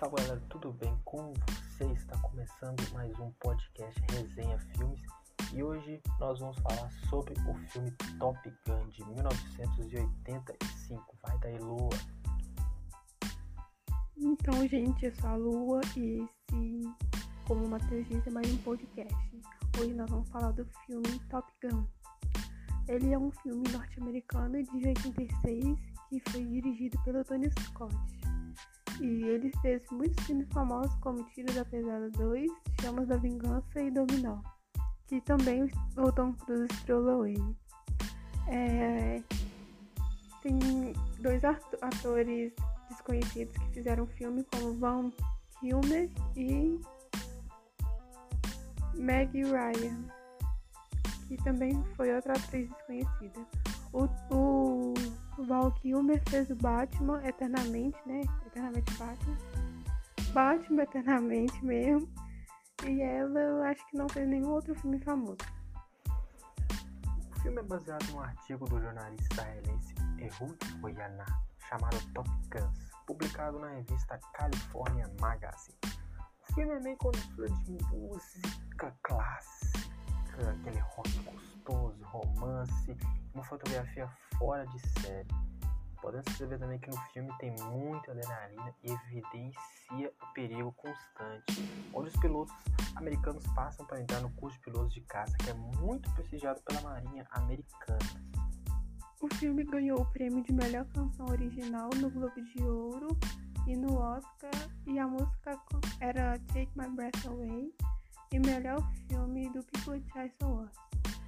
Salve galera, tudo bem com você? Está começando mais um podcast Resenha Filmes e hoje nós vamos falar sobre o filme Top Gun de 1985. Vai daí, Lua! Então, gente, eu sou a Lua e esse, como o Matheus disse, é mais um podcast. Hoje nós vamos falar do filme Top Gun. Ele é um filme norte-americano de 86 que foi dirigido pelo Tony Scott. E ele fez muitos filmes famosos como Tiro da Pesada 2, Chamas da Vingança e Dominó, que também o Tom Cruise estrelou ele. É... Tem dois atores desconhecidos que fizeram filme como Van Kilmer e Meg Ryan, que também foi outra atriz desconhecida. O, o Val Kilmer fez o Batman eternamente, né? Eternamente Batman. Batman eternamente mesmo. E ela eu acho que não fez nenhum outro filme famoso. O filme é baseado num artigo do jornalista israelense Ehud Oyana, chamado Top Guns, publicado na revista California Magazine. O filme é meio mistura de música clássica, aquele rock gostoso, romance, uma fotografia fora de série. Podemos perceber também que no filme tem muita adrenalina e evidencia o perigo constante, onde os pilotos americanos passam para entrar no curso de pilotos de caça, que é muito prestigiado pela Marinha Americana. O filme ganhou o prêmio de melhor canção original no Globo de Ouro e no Oscar, e a música era Take My Breath Away, e melhor filme do People Choice Awards,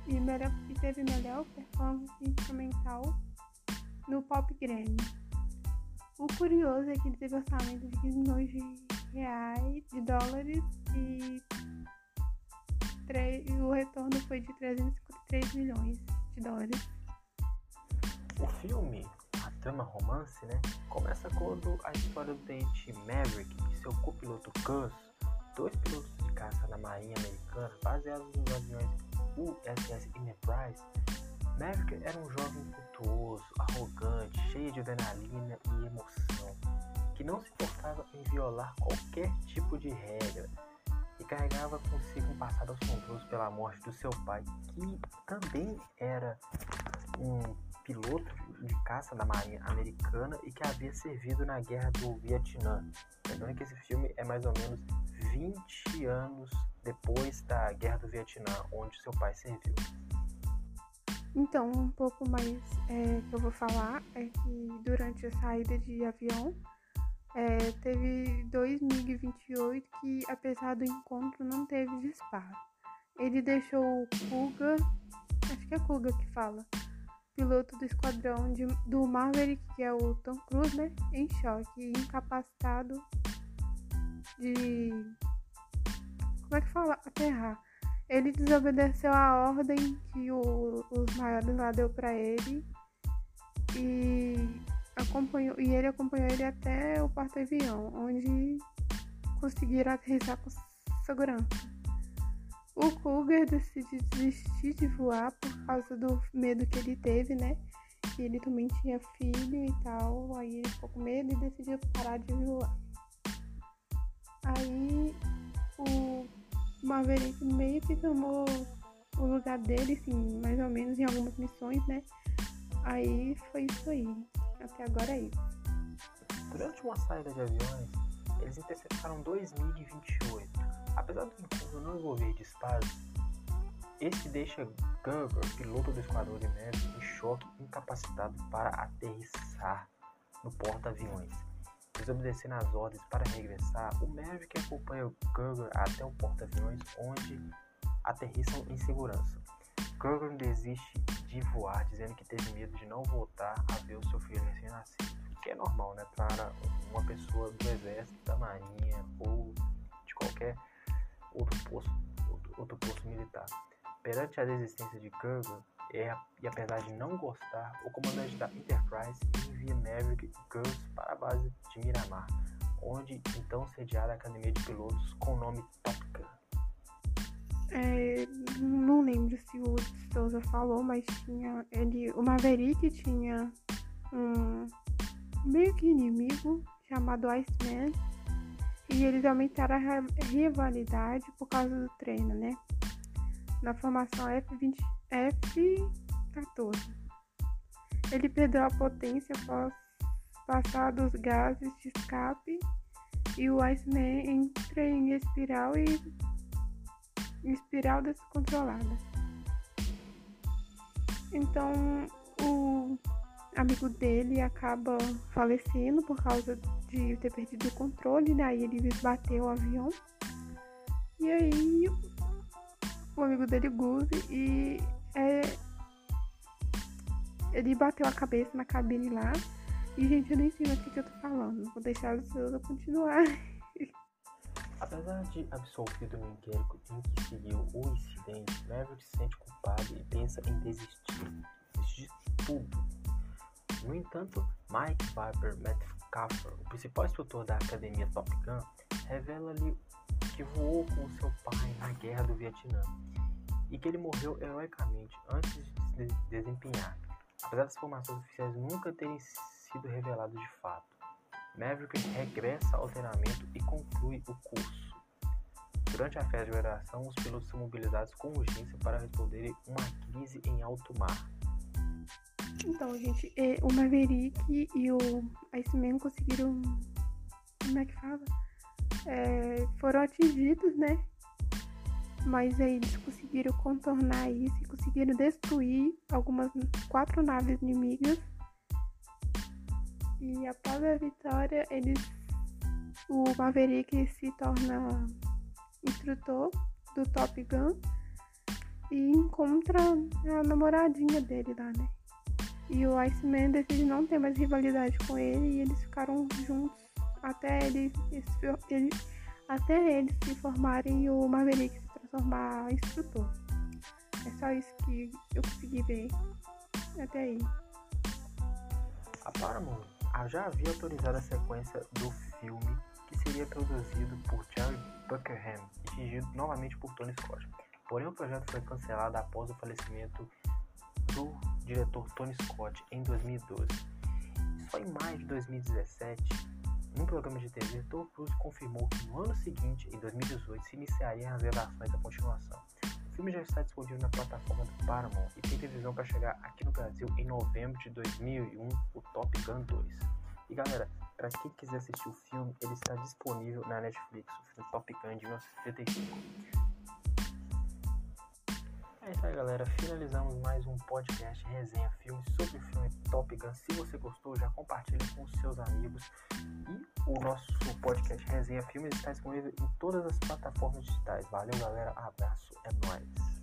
e, melhor, e teve melhor performance instrumental no Pop Grammy. O curioso é que ele teve orçamento de 15 milhões de reais, de dólares, e, o retorno foi de 353 milhões de dólares. O filme, a trama romance, né, começa quando a história do tenente Maverick e seu copiloto Gus, dois pilotos de caça da Marinha Americana, baseados nos aviões USS Enterprise, Maverick era um jovem impetuoso, arrogante, cheio de adrenalina e emoção, que não se importava em violar qualquer tipo de regra e carregava consigo um passado assombroso pela morte do seu pai, que também era um piloto de caça da Marinha Americana e que havia servido na Guerra do Vietnã. Lembrando que esse filme é mais ou menos 20 anos depois da Guerra do Vietnã, onde seu pai serviu. Então, um pouco mais é, que eu vou falar é que durante a saída de avião é, teve dois MiG-28 que, apesar do encontro, não teve disparo. Ele deixou o Kuga, acho que é Kuga que fala, piloto do esquadrão de, do Maverick, que é o Tom Cruise, né, em choque, incapacitado de. Como é que fala? Aterrar. Ele desobedeceu a ordem que o, os maiores lá deu para ele e acompanhou e ele acompanhou ele até o porta-avião, onde conseguiram aterrissar com segurança. O Cougar decidiu desistir de voar por causa do medo que ele teve, né? Que ele também tinha filho e tal, aí ele ficou com medo e decidiu parar de voar. Aí Maverick meio que tomou o lugar dele, assim, mais ou menos em algumas missões, né? Aí foi isso aí. Até agora é isso. Durante uma saída de aviões, eles interceptaram dois MiG-28. Apesar do encontro não envolver disparos, esse deixa Gerber, piloto do esquadrão de México, em choque incapacitado para aterrissar no porta-aviões. Desobedecendo as ordens para regressar, o Maverick acompanha Gerger até o porta-aviões, onde aterrissam em segurança. Gerger desiste de voar, dizendo que teve medo de não voltar a ver o seu filho recém-nascido, que é normal, né, para uma pessoa do exército, da marinha ou de qualquer outro posto, outro, outro posto militar. Perante a desistência de Gerger, é, e apesar de não gostar, o comandante da Enterprise envia Maverick e Gus para a base de Miramar, onde então sediada a academia de pilotos com o nome Top Gun. É, não lembro se o Souza falou, mas tinha ele, o Maverick tinha um meio que inimigo chamado Iceman e eles aumentaram a rivalidade por causa do treino, né? Na formação F20, F14. Ele perdeu a potência após passar dos gases de escape e o Iceman entra em espiral e espiral descontrolada. Então o amigo dele acaba falecendo por causa de ter perdido o controle, daí né? ele bateu o avião. E aí amigo dele Guse e é, ele bateu a cabeça na cabine lá. E gente, eu nem sei mais o que, eu tô falando. Vou deixar o seu continuar. Apesar de absolvido no inquérito em que seguiu o incidente, Maverick se sente culpado e pensa em desistir. Desistir de tudo. No entanto, Mike Viper Metcalfer, o principal instrutor da academia Top Gun, revela-lhe que voou com seu pai na guerra do Vietnã e que ele morreu heroicamente antes de se desempenhar, apesar das informações oficiais nunca terem sido reveladas de fato. Maverick regressa ao treinamento e conclui o curso. Durante a festa de graduação, os pilotos são mobilizados com urgência para responderem uma crise em alto mar. Então, gente, o Maverick e o Iceman conseguiram. Como é que fala? É, foram atingidos, né? Mas aí eles conseguiram contornar isso e conseguiram destruir algumas quatro naves inimigas. E após a vitória, eles o Maverick se torna instrutor do Top Gun e encontra a namoradinha dele lá, né? E o Iceman decide não ter mais rivalidade com ele e eles ficaram juntos até ele, ele até eles se formarem e o Maverick transformar em instrutor. É só isso que eu consegui ver até aí. A Paramount já havia autorizado a sequência do filme que seria produzido por Jerry Buckingham e dirigido novamente por Tony Scott. Porém, o projeto foi cancelado após o falecimento do diretor Tony Scott em 2012. Só em maio de 2017, num programa de TV, Tom Cruise confirmou que no ano seguinte, em 2018, se iniciariam as gravações da continuação. O filme já está disponível na plataforma do Paramount e tem previsão para chegar aqui no Brasil em novembro de 2001, o Top Gun 2. E galera, para quem quiser assistir o filme, ele está disponível na Netflix, o filme Top Gun de 1975. É isso aí, galera. Finalizamos mais um podcast resenha filmes sobre o filme Top Gun. Se você gostou, já compartilhe com seus amigos. E o nosso podcast resenha filmes está disponível em todas as plataformas digitais. Valeu, galera. Abraço. É nóis.